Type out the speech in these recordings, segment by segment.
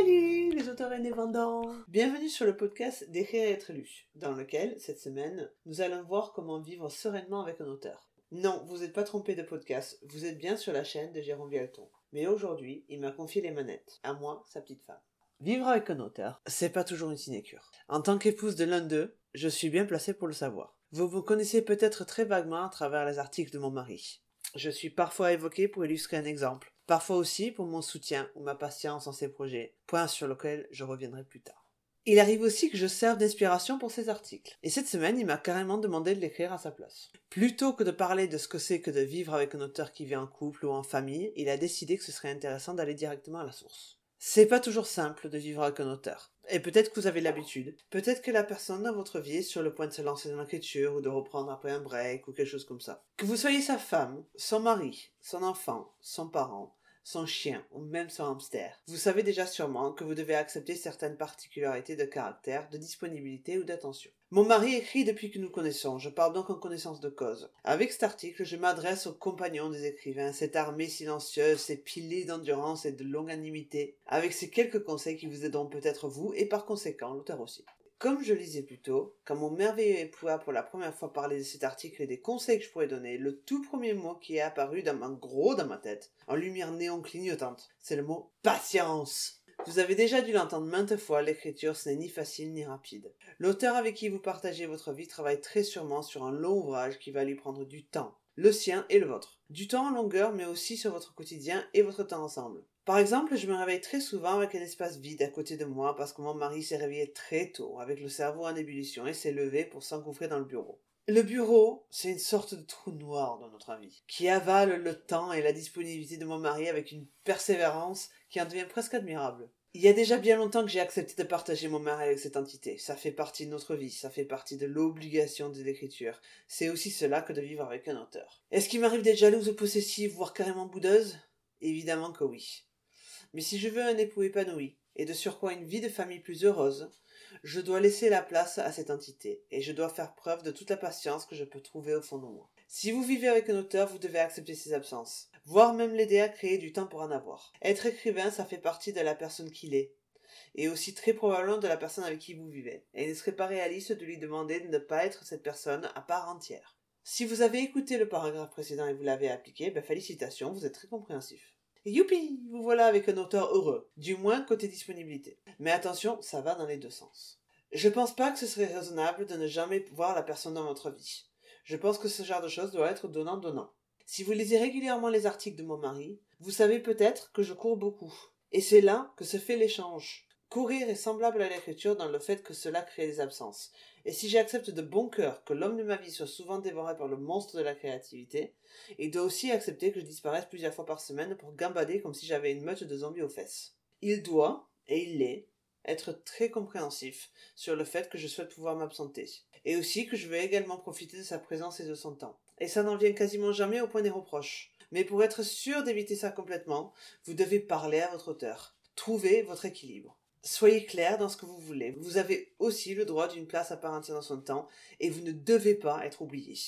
Salut les auteurs indépendants Bienvenue sur le podcast D'écrire et être lu, dans lequel, cette semaine, nous allons voir comment vivre sereinement avec un auteur. Non, vous n'êtes pas trompé de podcast, vous êtes bien sur la chaîne de Jérôme Vialton. Mais aujourd'hui, il m'a confié les manettes, à moi, sa petite femme. Vivre avec un auteur, c'est pas toujours une sinécure. En tant qu'épouse de l'un d'eux, je suis bien placée pour le savoir. Vous vous connaissez peut-être très vaguement à travers les articles de mon mari. Je suis parfois évoqué pour illustrer un exemple, parfois aussi pour mon soutien ou ma patience dans ses projets, point sur lequel je reviendrai plus tard. Il arrive aussi que je serve d'inspiration pour ses articles, et cette semaine il m'a carrément demandé de l'écrire à sa place. Plutôt que de parler de ce que c'est que de vivre avec un auteur qui vit en couple ou en famille, il a décidé que ce serait intéressant d'aller directement à la source. C'est pas toujours simple de vivre avec un auteur. Et peut-être que vous avez l'habitude. Peut-être que la personne dans votre vie est sur le point de se lancer dans l'écriture ou de reprendre après un break ou quelque chose comme ça. Que vous soyez sa femme, son mari, son enfant, son parent, son chien ou même son hamster. Vous savez déjà sûrement que vous devez accepter certaines particularités de caractère, de disponibilité ou d'attention. Mon mari écrit depuis que nous connaissons, je parle donc en connaissance de cause. Avec cet article, je m'adresse aux compagnons des écrivains, cette armée silencieuse, ces piliers d'endurance et de longanimité, avec ces quelques conseils qui vous aideront peut-être vous et par conséquent l'auteur aussi. Comme je lisais plus tôt, quand mon merveilleux époux a pour la première fois parlé de cet article et des conseils que je pourrais donner, le tout premier mot qui est apparu dans gros dans ma tête, en lumière néon clignotante, c'est le mot patience. Vous avez déjà dû l'entendre maintes fois, l'écriture ce n'est ni facile ni rapide. L'auteur avec qui vous partagez votre vie travaille très sûrement sur un long ouvrage qui va lui prendre du temps, le sien et le vôtre. Du temps en longueur mais aussi sur votre quotidien et votre temps ensemble. Par exemple, je me réveille très souvent avec un espace vide à côté de moi parce que mon mari s'est réveillé très tôt, avec le cerveau en ébullition, et s'est levé pour s'engouffrer dans le bureau. Le bureau, c'est une sorte de trou noir dans notre vie, qui avale le temps et la disponibilité de mon mari avec une persévérance qui en devient presque admirable. Il y a déjà bien longtemps que j'ai accepté de partager mon mari avec cette entité. Ça fait partie de notre vie, ça fait partie de l'obligation de l'écriture. C'est aussi cela que de vivre avec un auteur. Est-ce qu'il m'arrive d'être jalouse ou possessive, voire carrément boudeuse? Évidemment que oui. Mais si je veux un époux épanoui, et de surcroît une vie de famille plus heureuse, je dois laisser la place à cette entité, et je dois faire preuve de toute la patience que je peux trouver au fond de moi. Si vous vivez avec un auteur, vous devez accepter ses absences, voire même l'aider à créer du temps pour en avoir. Être écrivain, ça fait partie de la personne qu'il est, et aussi très probablement de la personne avec qui vous vivez, et il ne serait pas réaliste de lui demander de ne pas être cette personne à part entière. Si vous avez écouté le paragraphe précédent et vous l'avez appliqué, ben félicitations, vous êtes très compréhensif. Vous voilà avec un auteur heureux, du moins côté disponibilité. Mais attention, ça va dans les deux sens. Je pense pas que ce serait raisonnable de ne jamais voir la personne dans votre vie. Je pense que ce genre de choses doit être donnant-donnant. Si vous lisez régulièrement les articles de mon mari, vous savez peut-être que je cours beaucoup. Et c'est là que se fait l'échange. Courir est semblable à l'écriture dans le fait que cela crée des absences. Et si j'accepte de bon cœur que l'homme de ma vie soit souvent dévoré par le monstre de la créativité, il doit aussi accepter que je disparaisse plusieurs fois par semaine pour gambader comme si j'avais une meute de zombies aux fesses. Il doit, et il l'est, être très compréhensif sur le fait que je souhaite pouvoir m'absenter. Et aussi que je veux également profiter de sa présence et de son temps. Et ça n'en vient quasiment jamais au point des reproches. Mais pour être sûr d'éviter ça complètement, vous devez parler à votre auteur. Trouvez votre équilibre. Soyez clair dans ce que vous voulez. Vous avez aussi le droit d'une place à part entière dans son temps et vous ne devez pas être oublié.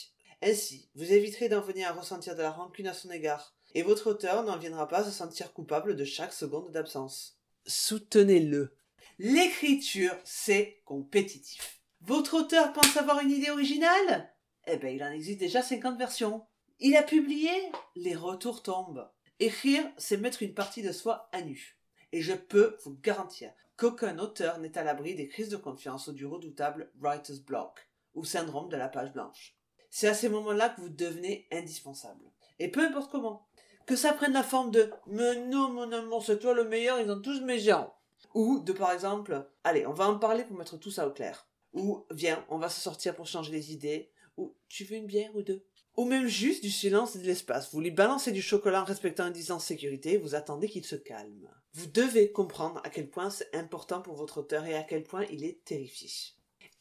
Ainsi, vous éviterez d'en venir à ressentir de la rancune à son égard et votre auteur n'en viendra pas à se sentir coupable de chaque seconde d'absence. Soutenez-le. L'écriture, c'est compétitif. Votre auteur pense avoir une idée originale? Eh ben, il en existe déjà 50 versions. Il a publié? Les retours tombent. Écrire, c'est mettre une partie de soi à nu et je peux vous garantir qu'aucun auteur n'est à l'abri des crises de confiance ou du redoutable writer's block ou syndrome de la page blanche. C'est à ces moments-là que vous devenez indispensable. Et peu importe comment. Que ça prenne la forme de Mais non, mon amour, c'est toi le meilleur, ils ont tous mes gens. Ou de par exemple Allez, on va en parler pour mettre tout ça au clair. Ou Viens, on va se sortir pour changer les idées. Ou Tu veux une bière ou deux? Ou même juste du silence et de l'espace. Vous lui balancez du chocolat en respectant une distance sécurité et vous attendez qu'il se calme. Vous devez comprendre à quel point c'est important pour votre auteur et à quel point il est terrifié.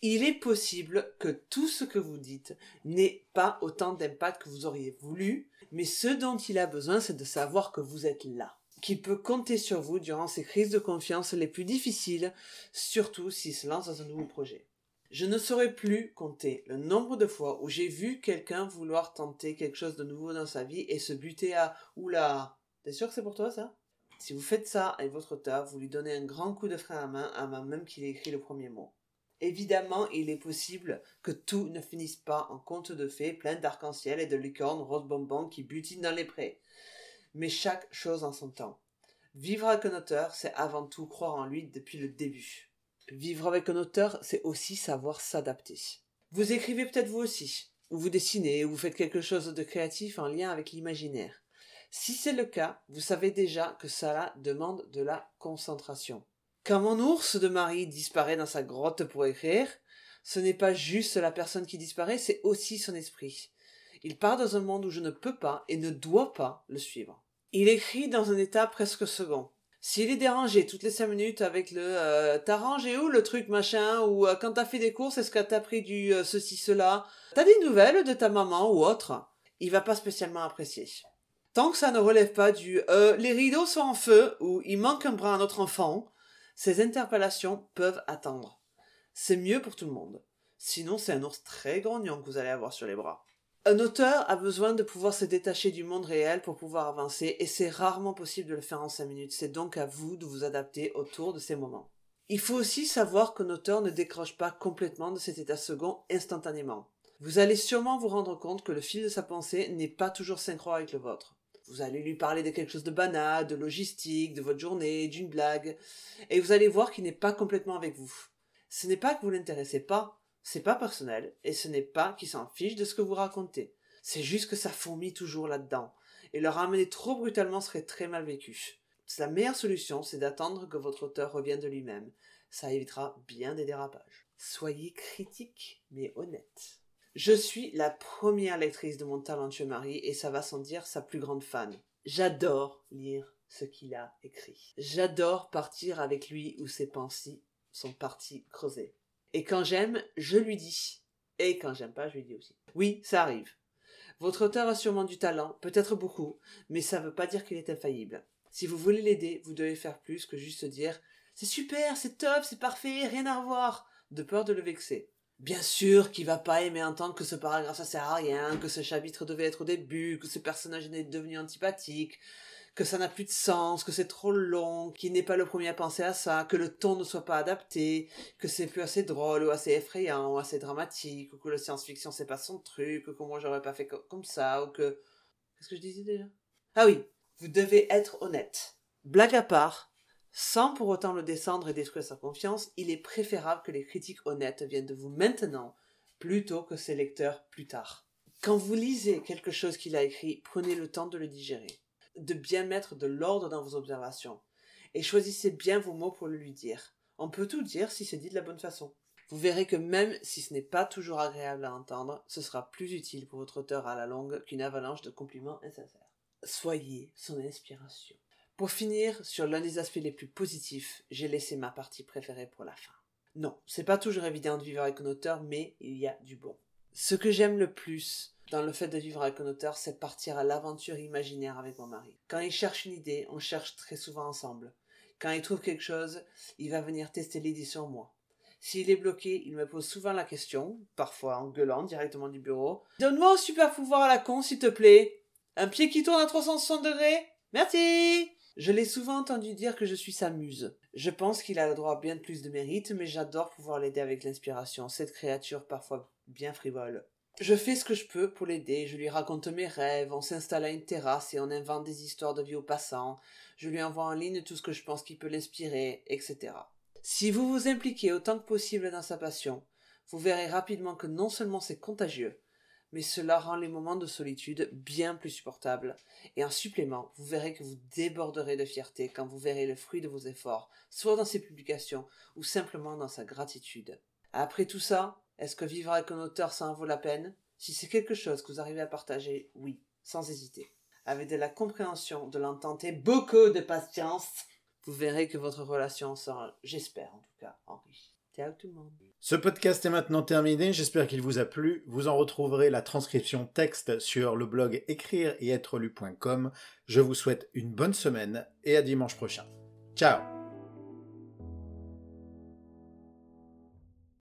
Il est possible que tout ce que vous dites n'ait pas autant d'impact que vous auriez voulu, mais ce dont il a besoin, c'est de savoir que vous êtes là qu'il peut compter sur vous durant ces crises de confiance les plus difficiles, surtout s'il se lance dans un nouveau projet. Je ne saurais plus compter le nombre de fois où j'ai vu quelqu'un vouloir tenter quelque chose de nouveau dans sa vie et se buter à Oula, t'es sûr que c'est pour toi ça? Si vous faites ça avec votre auteur, vous lui donnez un grand coup de frein à main avant même qu'il ait écrit le premier mot. Évidemment, il est possible que tout ne finisse pas en conte de fées plein d'arc-en-ciel et de licornes rose bonbons qui butinent dans les prés. Mais chaque chose en son temps. Vivre avec un auteur, c'est avant tout croire en lui depuis le début. Vivre avec un auteur, c'est aussi savoir s'adapter. Vous écrivez peut-être vous aussi, ou vous dessinez, ou vous faites quelque chose de créatif en lien avec l'imaginaire. Si c'est le cas, vous savez déjà que cela demande de la concentration. Quand mon ours de Marie disparaît dans sa grotte pour écrire, ce n'est pas juste la personne qui disparaît, c'est aussi son esprit. Il part dans un monde où je ne peux pas et ne dois pas le suivre. Il écrit dans un état presque second. S'il est dérangé toutes les cinq minutes avec le euh, t'as rangé où le truc machin ou euh, quand t'as fait des courses est-ce que t'as pris du euh, ceci cela? T'as des nouvelles de ta maman ou autre? Il va pas spécialement apprécier. Tant que ça ne relève pas du euh, les rideaux sont en feu ou il manque un bras à notre enfant ces interpellations peuvent attendre. C'est mieux pour tout le monde. Sinon c'est un ours très grognon que vous allez avoir sur les bras un auteur a besoin de pouvoir se détacher du monde réel pour pouvoir avancer, et c'est rarement possible de le faire en cinq minutes. C'est donc à vous de vous adapter autour de ces moments. Il faut aussi savoir qu'un auteur ne décroche pas complètement de cet état second instantanément. Vous allez sûrement vous rendre compte que le fil de sa pensée n'est pas toujours synchro avec le vôtre. Vous allez lui parler de quelque chose de banal, de logistique, de votre journée, d'une blague, et vous allez voir qu'il n'est pas complètement avec vous. Ce n'est pas que vous l'intéressez pas, c'est pas personnel, et ce n'est pas qu'il s'en fiche de ce que vous racontez. C'est juste que ça fourmille toujours là-dedans, et le ramener trop brutalement serait très mal vécu. La meilleure solution, c'est d'attendre que votre auteur revienne de lui-même. Ça évitera bien des dérapages. Soyez critique, mais honnête. Je suis la première lectrice de mon talentueux mari, et ça va sans dire sa plus grande fan. J'adore lire ce qu'il a écrit. J'adore partir avec lui où ses pensées sont parties creuser. Et quand j'aime, je lui dis. Et quand j'aime pas, je lui dis aussi. Oui, ça arrive. Votre auteur a sûrement du talent, peut-être beaucoup, mais ça ne veut pas dire qu'il est infaillible. Si vous voulez l'aider, vous devez faire plus que juste dire C'est super, c'est top, c'est parfait, rien à revoir, de peur de le vexer. Bien sûr qu'il va pas aimer entendre que ce paragraphe ça sert à rien, que ce chapitre devait être au début, que ce personnage est devenu antipathique, que ça n'a plus de sens, que c'est trop long, qu'il n'est pas le premier à penser à ça, que le ton ne soit pas adapté, que c'est plus assez drôle ou assez effrayant ou assez dramatique, ou que le science-fiction c'est pas son truc, ou que moi j'aurais pas fait comme ça, ou que... Qu'est-ce que je disais déjà? Ah oui, vous devez être honnête. Blague à part, sans pour autant le descendre et détruire sa confiance, il est préférable que les critiques honnêtes viennent de vous maintenant, plutôt que ses lecteurs plus tard. Quand vous lisez quelque chose qu'il a écrit, prenez le temps de le digérer de bien mettre de l'ordre dans vos observations. Et choisissez bien vos mots pour le lui dire. On peut tout dire si c'est dit de la bonne façon. Vous verrez que même si ce n'est pas toujours agréable à entendre, ce sera plus utile pour votre auteur à la longue qu'une avalanche de compliments insincères. Soyez son inspiration. Pour finir, sur l'un des aspects les plus positifs, j'ai laissé ma partie préférée pour la fin. Non, c'est pas toujours évident de vivre avec un auteur, mais il y a du bon. Ce que j'aime le plus, dans le fait de vivre avec un auteur, c'est partir à l'aventure imaginaire avec mon mari. Quand il cherche une idée, on cherche très souvent ensemble. Quand il trouve quelque chose, il va venir tester l'idée sur moi. S'il est bloqué, il me pose souvent la question, parfois en gueulant directement du bureau. Donne-moi un super pouvoir à la con, s'il te plaît. Un pied qui tourne à 360 degrés Merci Je l'ai souvent entendu dire que je suis sa muse. Je pense qu'il a le droit à bien plus de mérite, mais j'adore pouvoir l'aider avec l'inspiration, cette créature parfois bien frivole. Je fais ce que je peux pour l'aider, je lui raconte mes rêves, on s'installe à une terrasse et on invente des histoires de vie aux passants, je lui envoie en ligne tout ce que je pense qui peut l'inspirer, etc. Si vous vous impliquez autant que possible dans sa passion, vous verrez rapidement que non seulement c'est contagieux, mais cela rend les moments de solitude bien plus supportables. Et en supplément, vous verrez que vous déborderez de fierté quand vous verrez le fruit de vos efforts, soit dans ses publications ou simplement dans sa gratitude. Après tout ça, est-ce que vivre avec un auteur, ça en vaut la peine? Si c'est quelque chose que vous arrivez à partager, oui, sans hésiter. Avec de la compréhension, de l'entente et beaucoup de patience, vous verrez que votre relation sera, j'espère en tout cas, enrichie. Ciao tout le monde. Ce podcast est maintenant terminé, j'espère qu'il vous a plu. Vous en retrouverez la transcription texte sur le blog écrire et être lu.com. Je vous souhaite une bonne semaine et à dimanche prochain. Ciao